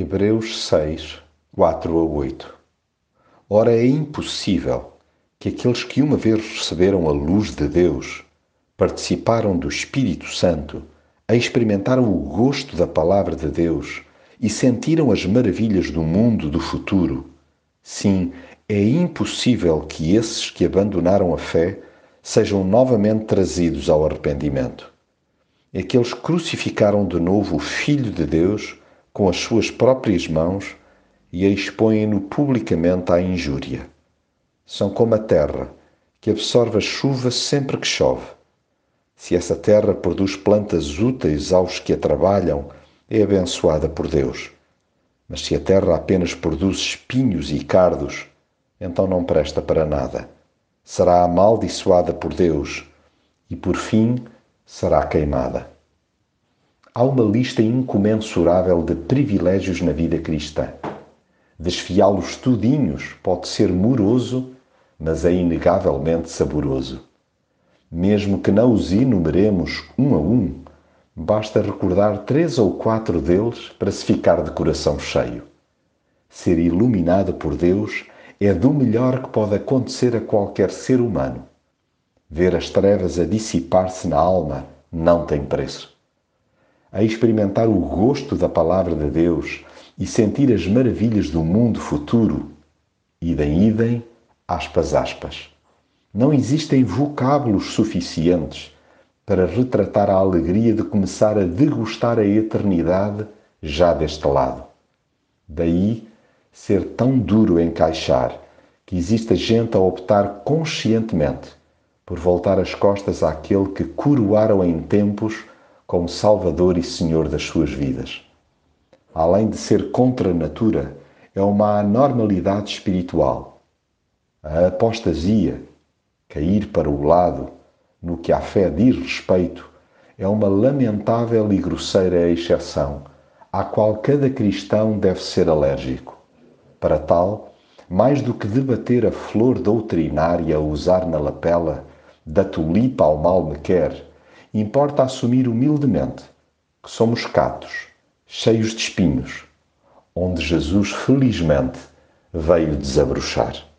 Hebreus 6, 4 a 8 Ora, é impossível que aqueles que uma vez receberam a luz de Deus, participaram do Espírito Santo, experimentaram o gosto da palavra de Deus e sentiram as maravilhas do mundo do futuro. Sim, é impossível que esses que abandonaram a fé sejam novamente trazidos ao arrependimento. É que eles crucificaram de novo o Filho de Deus com as suas próprias mãos e expõem-no publicamente à injúria. São como a terra, que absorve a chuva sempre que chove. Se essa terra produz plantas úteis aos que a trabalham, é abençoada por Deus. Mas se a terra apenas produz espinhos e cardos, então não presta para nada. Será amaldiçoada por Deus e, por fim, será queimada. Há uma lista incomensurável de privilégios na vida cristã. Desfiá-los tudinhos pode ser moroso, mas é inegavelmente saboroso. Mesmo que não os enumeremos um a um, basta recordar três ou quatro deles para se ficar de coração cheio. Ser iluminado por Deus é do melhor que pode acontecer a qualquer ser humano. Ver as trevas a dissipar-se na alma não tem preço a experimentar o gosto da palavra de Deus e sentir as maravilhas do mundo futuro. Idem, idem, aspas, aspas. Não existem vocábulos suficientes para retratar a alegria de começar a degustar a eternidade já deste lado. Daí ser tão duro encaixar que exista gente a optar conscientemente por voltar as costas àquele que coroaram em tempos como Salvador e Senhor das suas vidas. Além de ser contra a natura, é uma anormalidade espiritual. A apostasia, cair para o lado, no que à fé diz respeito, é uma lamentável e grosseira exceção, à qual cada cristão deve ser alérgico. Para tal, mais do que debater a flor doutrinária a usar na lapela, da tulipa ao mal me quer, importa assumir humildemente que somos catos, cheios de espinhos, onde Jesus felizmente veio desabrochar.